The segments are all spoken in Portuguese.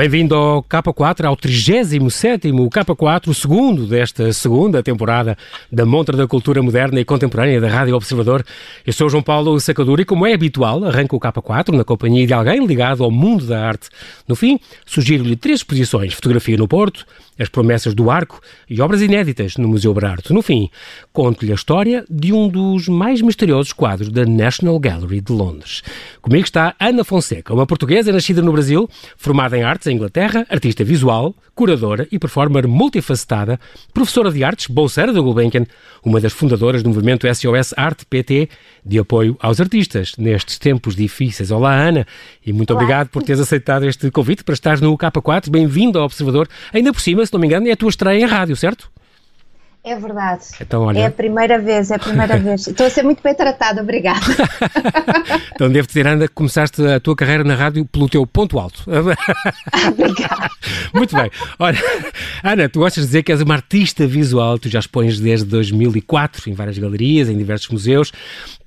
Bem-vindo ao K4, ao 37º K4, o segundo desta segunda temporada da Montra da Cultura Moderna e Contemporânea da Rádio Observador. Eu sou João Paulo Sacadura e, como é habitual, arranco o K4 na companhia de alguém ligado ao mundo da arte. No fim, sugiro-lhe três exposições, fotografia no Porto, as promessas do arco e obras inéditas no Museu Berardo. No fim, conto-lhe a história de um dos mais misteriosos quadros da National Gallery de Londres. Comigo está Ana Fonseca, uma portuguesa nascida no Brasil, formada em artes em Inglaterra, artista visual, curadora e performer multifacetada, professora de artes, bolseira da Gulbenkian, uma das fundadoras do movimento SOS Arte PT de apoio aos artistas nestes tempos difíceis. Olá, Ana, e muito Olá. obrigado por teres aceitado este convite para estar no K4. Bem-vindo ao Observador. Ainda por cima, se não me engano, é a tua estreia em rádio, certo? É verdade. Então, olha... É a primeira vez, é a primeira vez. Estou a ser muito bem tratada, obrigada. então devo dizer, Ana, que começaste a tua carreira na rádio pelo teu ponto alto. obrigada. Muito bem. Olha, Ana, tu gostas de dizer que és uma artista visual, tu já expões desde 2004 em várias galerias, em diversos museus.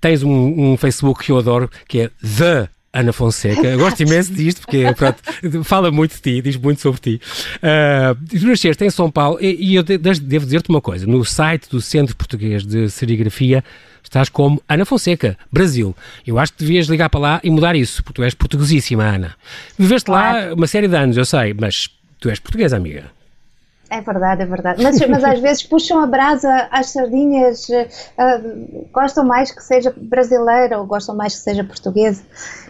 Tens um, um Facebook que eu adoro, que é The Ana Fonseca. Eu gosto imenso disto, porque pronto, fala muito de ti, diz muito sobre ti. Uh, tu nasceste em São Paulo e, e eu devo dizer-te uma coisa: no site do Centro Português de Serigrafia estás como Ana Fonseca, Brasil. Eu acho que devias ligar para lá e mudar isso, porque tu és portuguesíssima, Ana. Viveste lá uma série de anos, eu sei, mas tu és portuguesa, amiga. É verdade, é verdade. Mas, mas às vezes puxam a brasa às sardinhas, uh, gostam mais que seja brasileira ou gostam mais que seja portuguesa.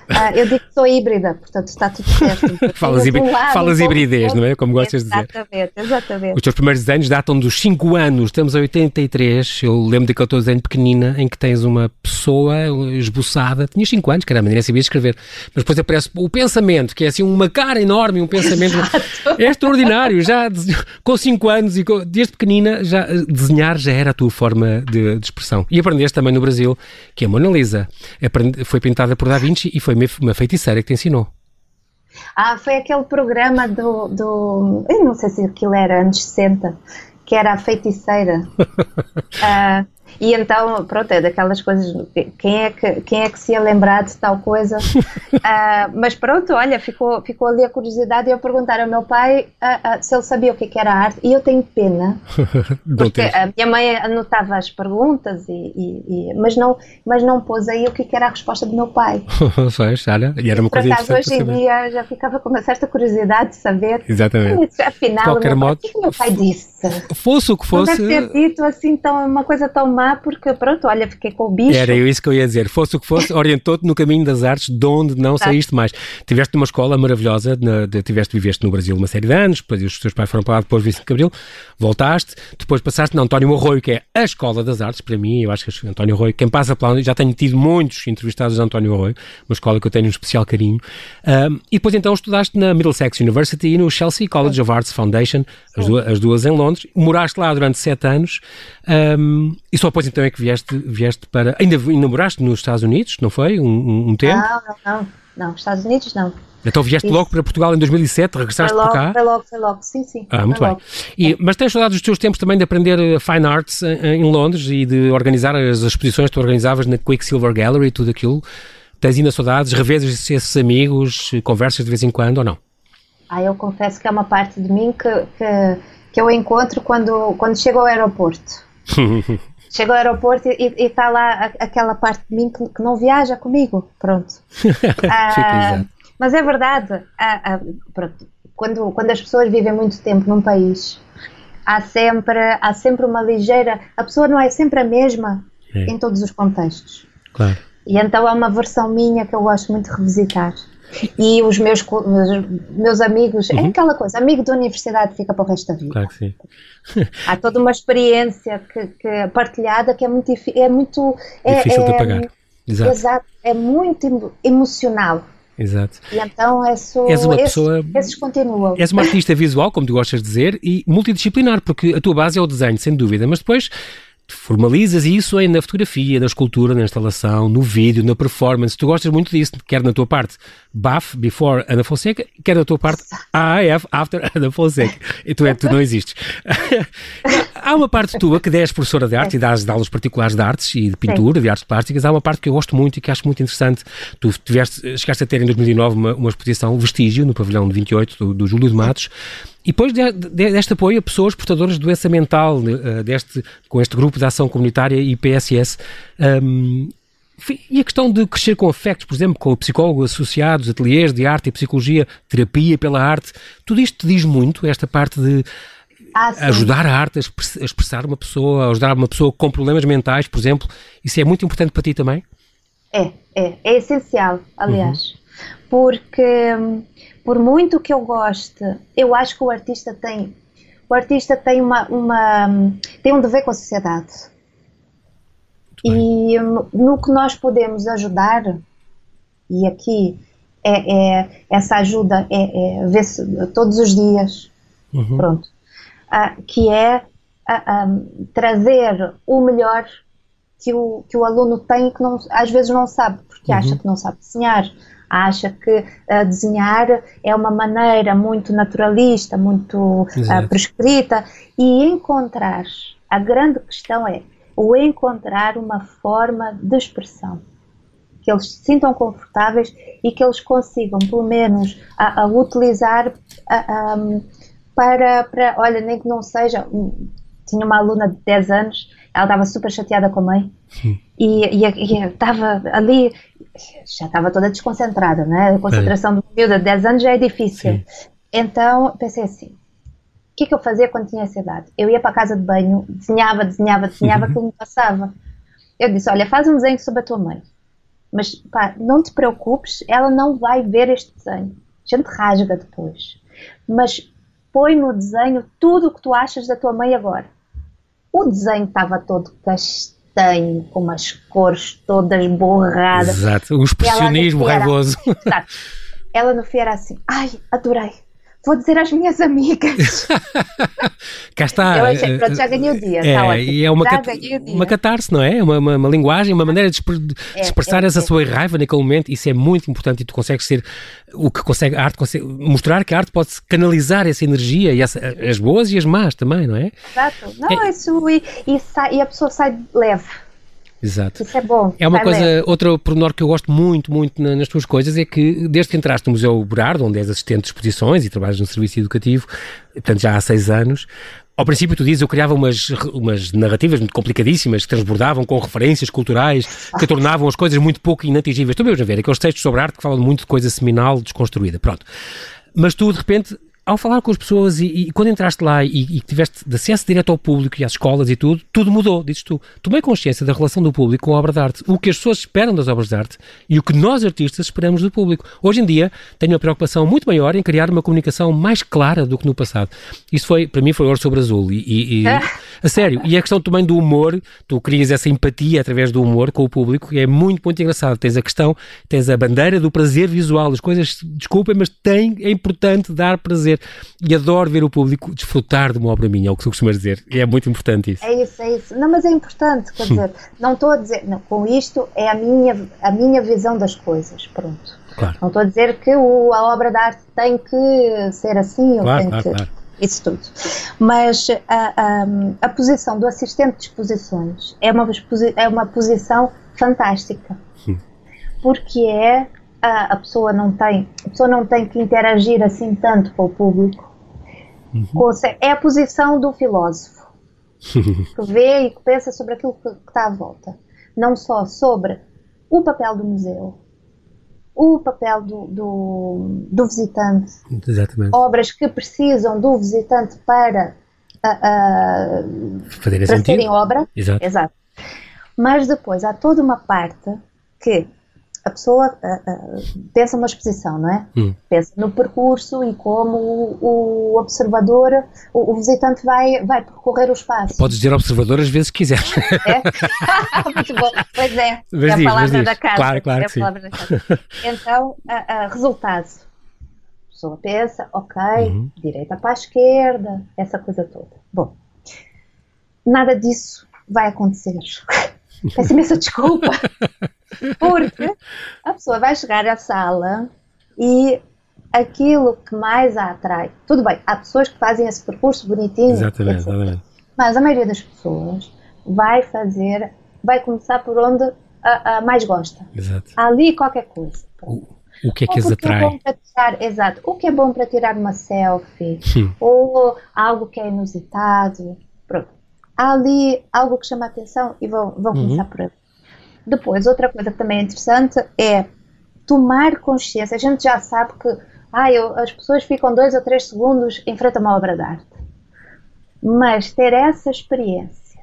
Uh, eu digo que sou híbrida, portanto está tudo certo. falas hibri lado, falas hibridez, não é? Como gostas de dizer. Exatamente, exatamente. Os teus primeiros desenhos datam dos 5 anos, estamos a 83. Eu lembro daquele teu desenho pequenina em que tens uma pessoa esboçada. Tinhas 5 anos, caramba, nem sabia escrever. Mas depois aparece o pensamento, que é assim uma cara enorme, um pensamento. é extraordinário. Já com 5 anos e desde pequenina, já, desenhar já era a tua forma de, de expressão. E aprendeste também no Brasil, que é a Mona Lisa. Foi pintada por Da Vinci e foi foi uma feiticeira que te ensinou. Ah, foi aquele programa do, do. Eu não sei se aquilo era anos 60, que era a feiticeira. uh, E então, pronto, é daquelas coisas, quem é que, quem é que se ia lembrar de tal coisa? uh, mas pronto, olha, ficou, ficou ali a curiosidade e eu perguntar ao meu pai uh, uh, se ele sabia o que, é que era arte e eu tenho pena, porque a minha mãe anotava as perguntas, e, e, e, mas, não, mas não pôs aí o que, é que era a resposta do meu pai. Fez, olha, e era uma coisa acaso, hoje em dia já ficava com uma certa curiosidade de saber. Exatamente. Afinal, qualquer modo, o que, meu pai disse? Fosse o que fosse. Não deve ter dito assim tão, uma coisa tão má porque pronto, olha, fiquei com o bicho. Era isso que eu ia dizer. Fosse o que fosse, orientou-te no caminho das artes, de onde não saíste mais. Tiveste numa escola maravilhosa, na, de, tiveste, viveste no Brasil uma série de anos, depois os teus pais foram para lá depois de Vicente Cabril, voltaste, depois passaste na António Arroio, que é a Escola das Artes, para mim, eu acho que António Arroio, quem passa lá, já tenho tido muitos entrevistados de António Arroio, uma escola que eu tenho um especial carinho, um, e depois então estudaste na Middlesex University e no Chelsea College of Arts Foundation, as duas, as duas em Londres, moraste lá durante sete anos, um, e só depois então é que vieste, vieste para. Ainda, ainda moraste nos Estados Unidos, não foi? Um, um tempo? Não, não, não. Não, Estados Unidos não. Então vieste Isso. logo para Portugal em 2007, regressaste logo, para cá? Foi logo, foi logo, sim, sim. Ah, muito bem. E, mas tens saudades dos teus tempos também de aprender eh, Fine Arts em, em, Londres e de organizar as exposições que tu organizavas na Quicksilver Gallery e tudo aquilo? Tens ainda saudades? Revezes esses amigos? Conversas de vez em quando ou não? Ah, eu confesso que é uma parte de mim que, que, que eu encontro quando, quando chego ao aeroporto. chego ao aeroporto e está lá aquela parte de mim que, que não viaja comigo. Pronto. ah, mas é verdade. Ah, ah, pronto. Quando, quando as pessoas vivem muito tempo num país, há sempre, há sempre uma ligeira. A pessoa não é sempre a mesma é. em todos os contextos. Claro. E então é uma versão minha que eu gosto muito de revisitar. E os meus, meus amigos, é uhum. é aquela coisa, amigo da universidade fica para o resto da vida. Claro que sim. Há toda uma experiência que, que partilhada que é muito, é muito é, difícil é, de apagar. Exato. exato. É muito emocional. Exato. E então isso, és uma esses, pessoa, esses continuam. És uma artista visual, como tu gostas de dizer, e multidisciplinar, porque a tua base é o desenho, sem dúvida, mas depois formalizas isso aí na fotografia, na escultura, na instalação, no vídeo, na performance. Tu gostas muito disso, quer na tua parte BAF, Before Ana Fonseca, quer da tua parte AAF, After Ana Fonseca. E tu, é, tu não existes. há uma parte tua que és professora de arte e dás aulas particulares de artes e de pintura, Sim. de artes plásticas. Há uma parte que eu gosto muito e que acho muito interessante. Tu tiveste, chegaste a ter em 2009 uma, uma exposição Vestígio no pavilhão de 28 do, do Júlio de Matos. E depois de, de, deste apoio a pessoas portadoras de doença mental, uh, deste, com este grupo de ação comunitária e PSS. Um, e a questão de crescer com afetos, por exemplo, com psicólogos associados, ateliês de arte e psicologia, terapia pela arte, tudo isto te diz muito, esta parte de ah, ajudar a arte a expressar uma pessoa, ajudar uma pessoa com problemas mentais, por exemplo, isso é muito importante para ti também? É, é, é essencial, aliás, uhum. Porque hum, por muito que eu goste, eu acho que o artista tem, o artista tem uma, uma hum, tem um dever com a sociedade e no que nós podemos ajudar, e aqui é, é essa ajuda é, é ver todos os dias, uhum. pronto, uh, que é uh, um, trazer o melhor que o, que o aluno tem que não, às vezes não sabe, porque uhum. acha que não sabe desenhar, acha que uh, desenhar é uma maneira muito naturalista, muito uh, prescrita, e encontrar, a grande questão é ou encontrar uma forma de expressão que eles se sintam confortáveis e que eles consigam, pelo menos, a, a utilizar a, a, para, para, olha, nem que não seja. Tinha uma aluna de 10 anos, ela estava super chateada com a mãe e, e, estava ali, já estava toda desconcentrada, né? A concentração é. do miúdo de 10 anos já é difícil. Sim. Então pensei assim: o que, que eu fazia quando tinha essa idade? Eu ia para a casa de banho, desenhava, desenhava, desenhava, uhum. aquilo me passava. Eu disse: Olha, faz um desenho sobre a tua mãe, mas pá, não te preocupes, ela não vai ver este desenho. A gente rasga depois. Mas põe no desenho tudo o que tu achas da tua mãe agora. O desenho estava todo castanho, com umas cores todas borradas. Exato, o expressionismo raivoso. Exato. Ela no fim era assim: Ai, adorei vou dizer às minhas amigas. Cá está. Eu achei, pronto, já ganhei o dia. É, tá e é uma, cat uma catarse, não é? Uma, uma, uma linguagem, uma maneira de, de é, expressar é, essa é. sua raiva naquele momento. Isso é muito importante e tu consegues ser o que consegue, a arte consegue mostrar que a arte pode canalizar essa energia e essa, as boas e as más também, não é? Exato. Não, é. isso e, e, sai, e a pessoa sai leve. Exato. Isso é bom. É uma coisa, ler. outra pormenor que eu gosto muito, muito nas tuas coisas é que desde que entraste no Museu Berardo, onde és assistente de exposições e trabalhas no serviço educativo, portanto já há seis anos, ao princípio, tu dizes, eu criava umas, umas narrativas muito complicadíssimas que transbordavam com referências culturais que tornavam as coisas muito pouco inatingíveis. Tu mesmo a ver aqueles textos sobre arte que falam muito de coisa seminal, desconstruída. Pronto. Mas tu, de repente, ao falar com as pessoas e, e quando entraste lá e, e, tiveste acesso direto ao público e às escolas e tudo, tudo mudou, dizes tu. Tomei consciência da relação do público com a obra de arte, o que as pessoas esperam das obras de arte e o que nós artistas esperamos do público. Hoje em dia tenho uma preocupação muito maior em criar uma comunicação mais clara do que no passado. Isso foi, para mim, foi ouro sobre azul e, e a sério. E a questão também do humor, tu crias essa empatia através do humor com o público é muito, muito engraçado. Tens a questão, tens a bandeira do prazer visual. As coisas, desculpem, mas tem, é importante dar prazer e adoro ver o público desfrutar de uma obra minha, é o que tu costumas dizer. E é muito importante isso. É isso, é isso. Não, mas é importante, quer dizer, não estou a dizer, não, com isto é a minha, a minha visão das coisas, pronto. Claro. Não estou a dizer que o, a obra de arte tem que ser assim ou claro, tem claro, que. Claro. Isso tudo. Mas a, a, a, posição do assistente de exposições é uma, é uma posição fantástica. Porque é a, a, pessoa não tem a pessoa não tem que interagir assim tanto com o público uhum. é a posição do filósofo que vê e que pensa sobre aquilo que, que está à volta não só sobre o papel do museu o papel do, do, do visitante Exatamente. obras que precisam do visitante para uh, uh, para serem obra Exato. Exato. mas depois há toda uma parte que a pessoa uh, uh, pensa numa exposição, não é? Hum. Pensa no percurso e como o, o observador, o, o, visitante vai, vai percorrer o espaço. Podes dizer observador às vezes quiseres. É? Muito bom. Pois é, mas é a diz, palavra da casa. Claro, claro é que sim. Então, uh, resultado. A pessoa pensa, ok, uhum. direita para a esquerda, essa coisa toda. Bom, nada disso vai acontecer. Peço imensa desculpa. Porque a pessoa vai chegar à sala e aquilo que mais a atrai. Tudo bem, há pessoas que fazem esse percurso bonitinho. Exatamente, exatamente. Mas a maioria das pessoas vai fazer, vai começar por onde a, a mais gosta. Exato. Há ali qualquer coisa. O, o que é que as é atrai? bom para tirar, exato. O que é bom para tirar uma selfie, Sim. ou algo que é inusitado. Pronto. Há ali algo que chama a atenção e vão, vão Uhum. começar por aí. Depois, outra coisa que também é interessante é tomar consciência. A gente já sabe que ah, eu- as pessoas ficam dois ou três segundos em frente a uma obra de arte. Mas ter essa experiência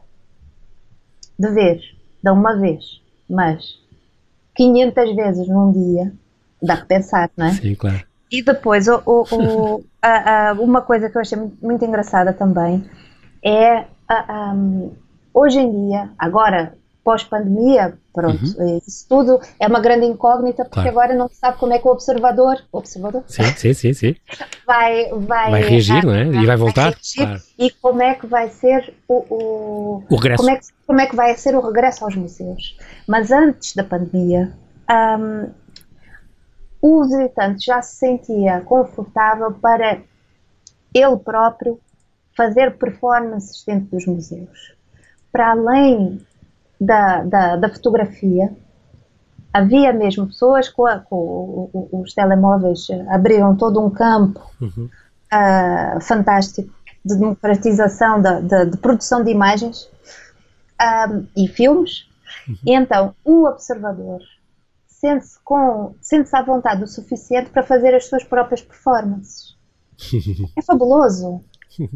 de ver, de uma vez, mas 500 vezes num dia, dá que pensar, não é? Sim, claro. E depois, o- o- o- a- a- uma coisa que eu achei muito, muito engraçada também é a- hoje em dia, agora pós-pandemia, pronto, isso tudo é uma grande incógnita porque Claro. agora não se sabe como é que o observador, observador Sim, sim, sim, sim. vai, vai, Vai reagir, não é? E vai voltar, reagir claro. E como é que vai ser o, o, O regresso. como é, que, como é que vai ser o regresso aos museus. Mas antes da pandemia, hum, o visitante já se sentia confortável para ele próprio fazer performances dentro dos museus. Para além da, da, da fotografia, havia mesmo pessoas com, a- com os telemóveis, abriam todo um campo Uhum. ah, fantástico de democratização da, da- de produção de imagens ah, e filmes. E então o observador sente-se com sente-se à vontade o suficiente para fazer as suas próprias performances. É fabuloso.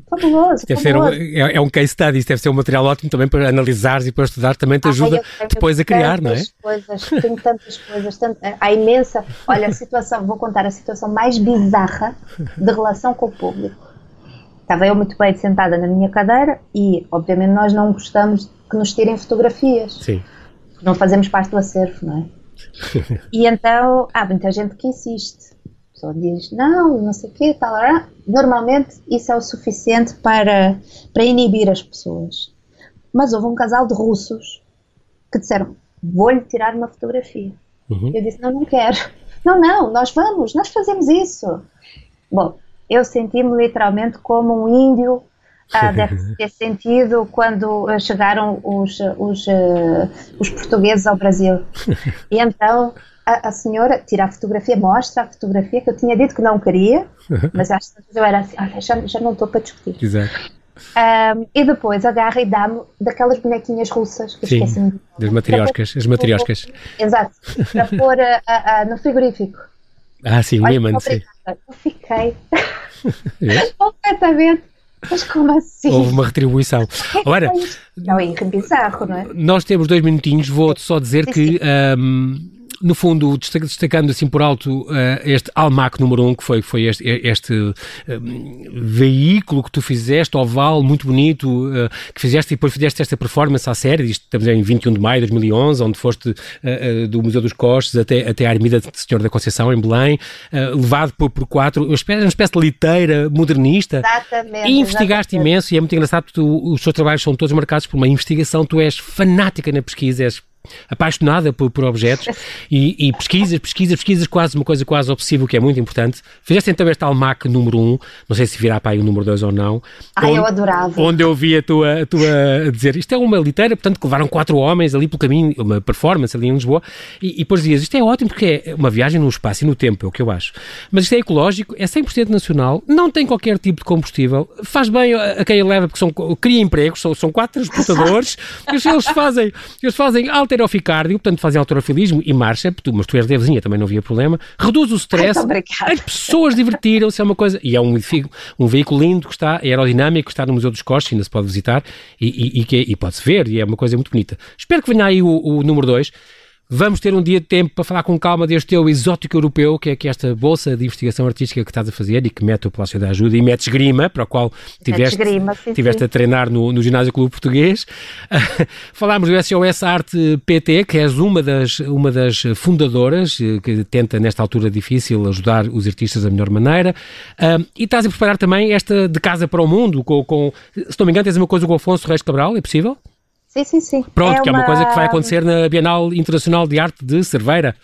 Fabuloso. Deve ser um, fabuloso. é, é um case study, isso deve ser um material ótimo também para analisares e para estudar, também te Ai, ajuda tenho depois a criar, não é? tantas Coisas, tenho tantas coisas, tant- há imensa. Olha, a situação, vou contar a situação mais bizarra de relação com o público. Estava eu muito bem sentada na minha cadeira e, obviamente, nós não gostamos que nos tirem fotografias, Sim. não fazemos parte do acervo, não é? E então há muita gente que insiste. Pessoa diz, não, não sei o quê, tal. Normalmente isso é o suficiente para, para inibir as pessoas. Mas houve um casal de russos que disseram, vou-lhe tirar uma fotografia. Uhum. Eu disse, não, não quero. Não, não, nós vamos, nós fazemos isso. Bom, eu senti-me literalmente como um índio ah, deve ter sentido quando ah, chegaram os, os, ah, os portugueses ao Brasil. E então a, a senhora tira a fotografia, mostra a fotografia que eu tinha dito que não queria, mas às tantas eu era assim, olha, já, já não estou para discutir. Exato. Ahm, e depois agarra e dá-me daquelas bonequinhas russas que Sim, esqueci-me de- das matrioscas, as matrioscas. Exato, para pôr ah, ah, no frigorífico. Ah, sim, o imã, sim. Eu fiquei completamente. Mas como assim? Houve uma retribuição. Ora, Não, é bizarro, não é? nós temos dois minutinhos, vou-te só dizer que, ahm, no fundo, destaca- destacando assim por alto ah, este Almac número 1, um, que foi, foi este, este ahm, veículo que tu fizeste, oval, muito bonito, que fizeste e depois fizeste esta performance à série, isto estamos em 21 de maio de 2011, onde foste do Museu dos Costes até, até à Ermida de Senhor da Conceição, em Belém, levado por, por quatro, uma espécie, uma espécie de liteira modernista. Exatamente. E investigaste exatamente. imenso e é muito engraçado tu, os teus trabalhos são todos marcados por uma investigação, tu és fanática na pesquisa, és apaixonada por, por objetos e, e pesquisas, pesquisas, pesquisas, quase uma coisa quase obsessiva, que é muito importante. Fizeste então este Almac número 1, um, não sei se virá para aí o número 2 ou não. Onde, eu adorava. Onde eu vi a tua, a tua a dizer, isto é uma liteira, portanto, que levaram quatro homens ali pelo caminho, uma performance ali em Lisboa, e, e depois dizias, isto é ótimo porque é uma viagem no espaço e no tempo, é o que eu acho. Mas isto é ecológico, é 100% nacional, não tem qualquer tipo de combustível, faz bem a, a quem a leva, porque são, cria empregos, são, são quatro transportadores, eles, eles fazem, eles fazem alteroficárdio, portanto fazem alterofilismo e marcha, mas tu és levezinha, também não havia problema, reduz o stress, Ai, as pessoas divertiram-se, é uma coisa, e é um, um veículo lindo que está, é aerodinâmico, que está no Museu dos Costos, ainda se pode visitar, e, e, e, que- e pode-se ver, e é uma coisa muito bonita. Espero que venha aí o, o número 2. Vamos ter um dia de tempo para falar com calma deste teu exótico europeu, que é, que esta bolsa de investigação artística que estás a fazer e que mete o Palácio da Ajuda e mete esgrima, para o qual tiveste, esgrima, sim, tiveste sim. a treinar no, no Ginásio Clube Português. Falámos do SOS Arte PT, que és uma das, uma das fundadoras, eh, que tenta, nesta altura difícil, ajudar os artistas da melhor maneira. Ah, e estás a preparar também esta de Casa para o Mundo, com, com se não me engano, tens uma coisa com o Afonso Reis Cabral, é possível? Sim, sim, sim. Pronto, que é uma coisa que vai acontecer na Bienal Internacional de Arte de Cerveira,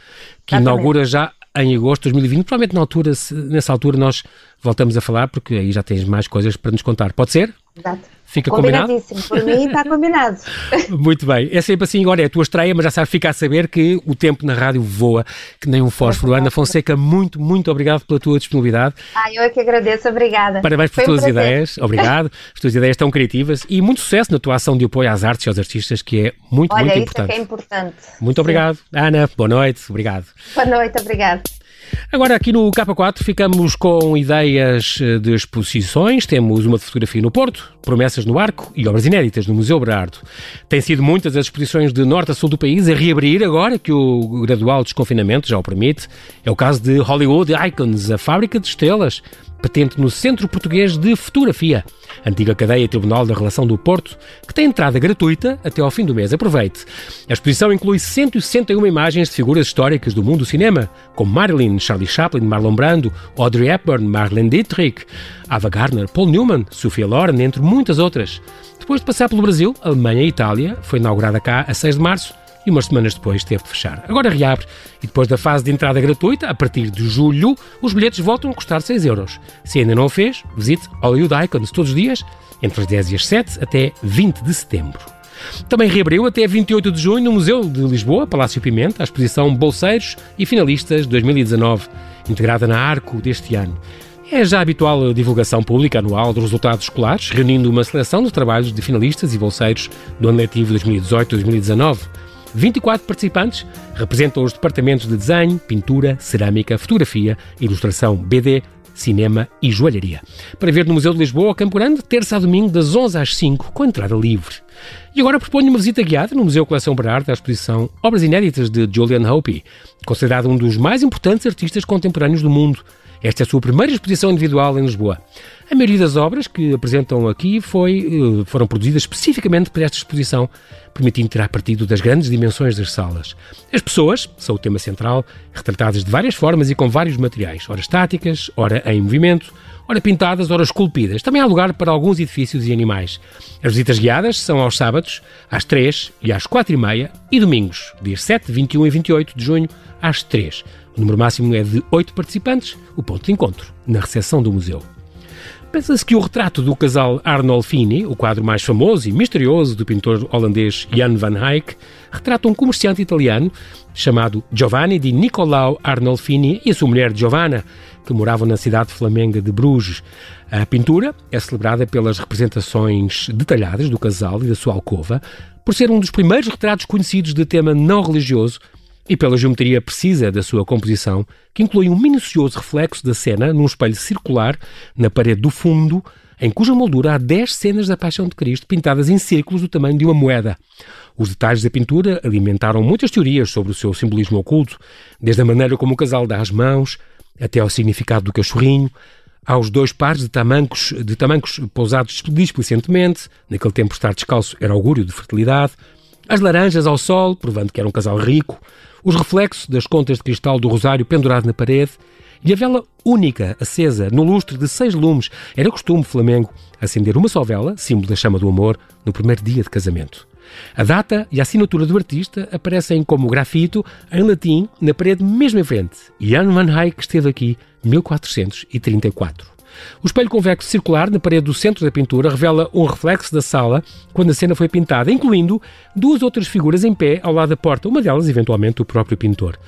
que Exatamente. inaugura já em agosto de 2020. Provavelmente na altura, nessa altura nós voltamos a falar, porque aí já tens mais coisas para nos contar. Pode ser? Exato. Fica combinado? Por mim está combinado. Muito bem. É sempre assim, agora é a tua estreia, mas já sabes, fica a saber que o tempo na rádio voa, que nem um fósforo. Ana Fonseca, muito, muito obrigado pela tua disponibilidade. Ah, eu é que agradeço. Obrigada. Parabéns por tuas um ideias. Obrigado. As tuas ideias tão criativas e muito sucesso na tua ação de apoio às artes e aos artistas, que é muito, Olha, muito isso importante. É que é importante. Muito Sim. obrigado. Ana, boa noite. Obrigado. Boa noite, obrigado. Agora, aqui no K4, ficamos com ideias eh, de exposições. Temos uma de fotografia no Porto, promessas no Arco e obras inéditas no Museu Berardo. Tem sido muitas as exposições de norte a sul do país a reabrir agora que o gradual desconfinamento já o permite. É o caso de Hollywood Icons, a fábrica de estrelas, patente no Centro Português de Fotografia, antiga cadeia tribunal da relação do Porto, que tem entrada gratuita até ao fim do mês. Aproveite. A exposição inclui 161 imagens de figuras históricas do mundo do cinema, como Marilyn, Charlie Chaplin, Marlon Brando, Audrey Hepburn, Marlene Dietrich, Ava Gardner, Paul Newman, Sophia Loren, entre muitas outras. Depois de passar pelo Brasil, Alemanha e Itália, foi inaugurada cá a 6 de março e umas semanas depois teve de fechar. Agora reabre e depois da fase de entrada gratuita, a partir de julho, os bilhetes voltam a custar 6 euros. Se ainda não o fez, visite Hollywood Icons todos os dias, entre as 10 e as 7 até 20 de setembro. Também reabriu até 28 de junho no Museu de Lisboa, Palácio Pimenta, a exposição Bolseiros e Finalistas 2019, integrada na Arco deste ano. É já a habitual divulgação pública anual dos resultados escolares, reunindo uma seleção de trabalhos de finalistas e bolseiros do ano letivo 2018-2019. 24 participantes representam os departamentos de desenho, pintura, cerâmica, fotografia, ilustração, BD, cinema e joalharia. Para ver no Museu de Lisboa, Campo Grande, terça a domingo, das 11 às 5, com entrada livre. E agora proponho uma visita guiada no Museu Coleção Berardo à exposição Obras Inéditas de Julian Hope, considerado um dos mais importantes artistas contemporâneos do mundo. Esta é a sua primeira exposição individual em Lisboa. A maioria das obras que apresentam aqui foi, eh, foram produzidas especificamente para esta exposição, permitindo tirar partido das grandes dimensões das salas. As pessoas são o tema central, retratadas de várias formas e com vários materiais, ora estáticas, ora em movimento, ora pintadas, ora esculpidas. Também há lugar para alguns edifícios e animais. As visitas guiadas são aos sábados, às 3 e às 4 e meia, e domingos, dias 7, 21 e 28 de junho, às 3. O número máximo é de 8 participantes, o ponto de encontro, na recepção do museu. Pensa-se que o retrato do casal Arnolfini, o quadro mais famoso e misterioso do pintor holandês Jan van Eyck, retrata um comerciante italiano chamado Giovanni di Nicolau Arnolfini e a sua mulher Giovanna, que moravam na cidade flamenga de Bruges. A pintura é celebrada pelas representações detalhadas do casal e da sua alcova, por ser um dos primeiros retratos conhecidos de tema não religioso e pela geometria precisa da sua composição, que inclui um minucioso reflexo da cena num espelho circular na parede do fundo, em cuja moldura há 10 cenas da Paixão de Cristo pintadas em círculos do tamanho de uma moeda. Os detalhes da pintura alimentaram muitas teorias sobre o seu simbolismo oculto, desde a maneira como o casal dá as mãos, até ao significado do cachorrinho, aos dois pares de tamancos, de tamancos pousados displicentemente, naquele tempo estar descalço era augúrio de fertilidade, as laranjas ao sol, provando que era um casal rico, os reflexos das contas de cristal do rosário pendurado na parede e a vela única acesa no lustre de seis lumes. Era costume Flamengo acender uma só vela, símbolo da chama do amor, no primeiro dia de casamento. A data e a assinatura do artista aparecem como grafito em latim na parede mesmo em frente. Jan van Eyck esteve aqui 1434. O espelho convexo circular na parede do centro da pintura revela um reflexo da sala quando a cena foi pintada, incluindo duas outras figuras em pé ao lado da porta, uma delas eventualmente o próprio pintor.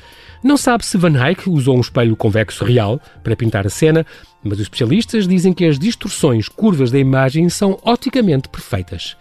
Não sabe se Van Eyck usou um espelho convexo real para pintar a cena, mas os especialistas dizem que as distorções curvas da imagem são oticamente perfeitas.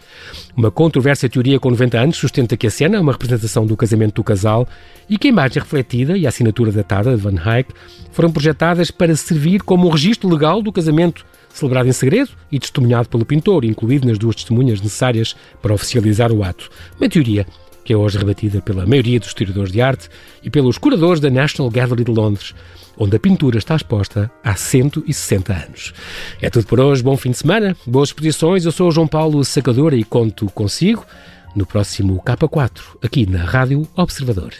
Uma controversa teoria com 90 anos sustenta que a cena é uma representação do casamento do casal e que a imagem refletida e a assinatura datada de Van Eyck foram projetadas para servir como um registro legal do casamento celebrado em segredo e testemunhado pelo pintor, incluído nas duas testemunhas necessárias para oficializar o ato. Uma teoria que é hoje rebatida pela maioria dos historiadores de arte e pelos curadores da National Gallery de Londres, onde a pintura está exposta há 160 anos. É tudo por hoje, bom fim de semana, boas exposições. Eu sou o João Paulo Sacadora e conto consigo no próximo K4, aqui na Rádio Observador.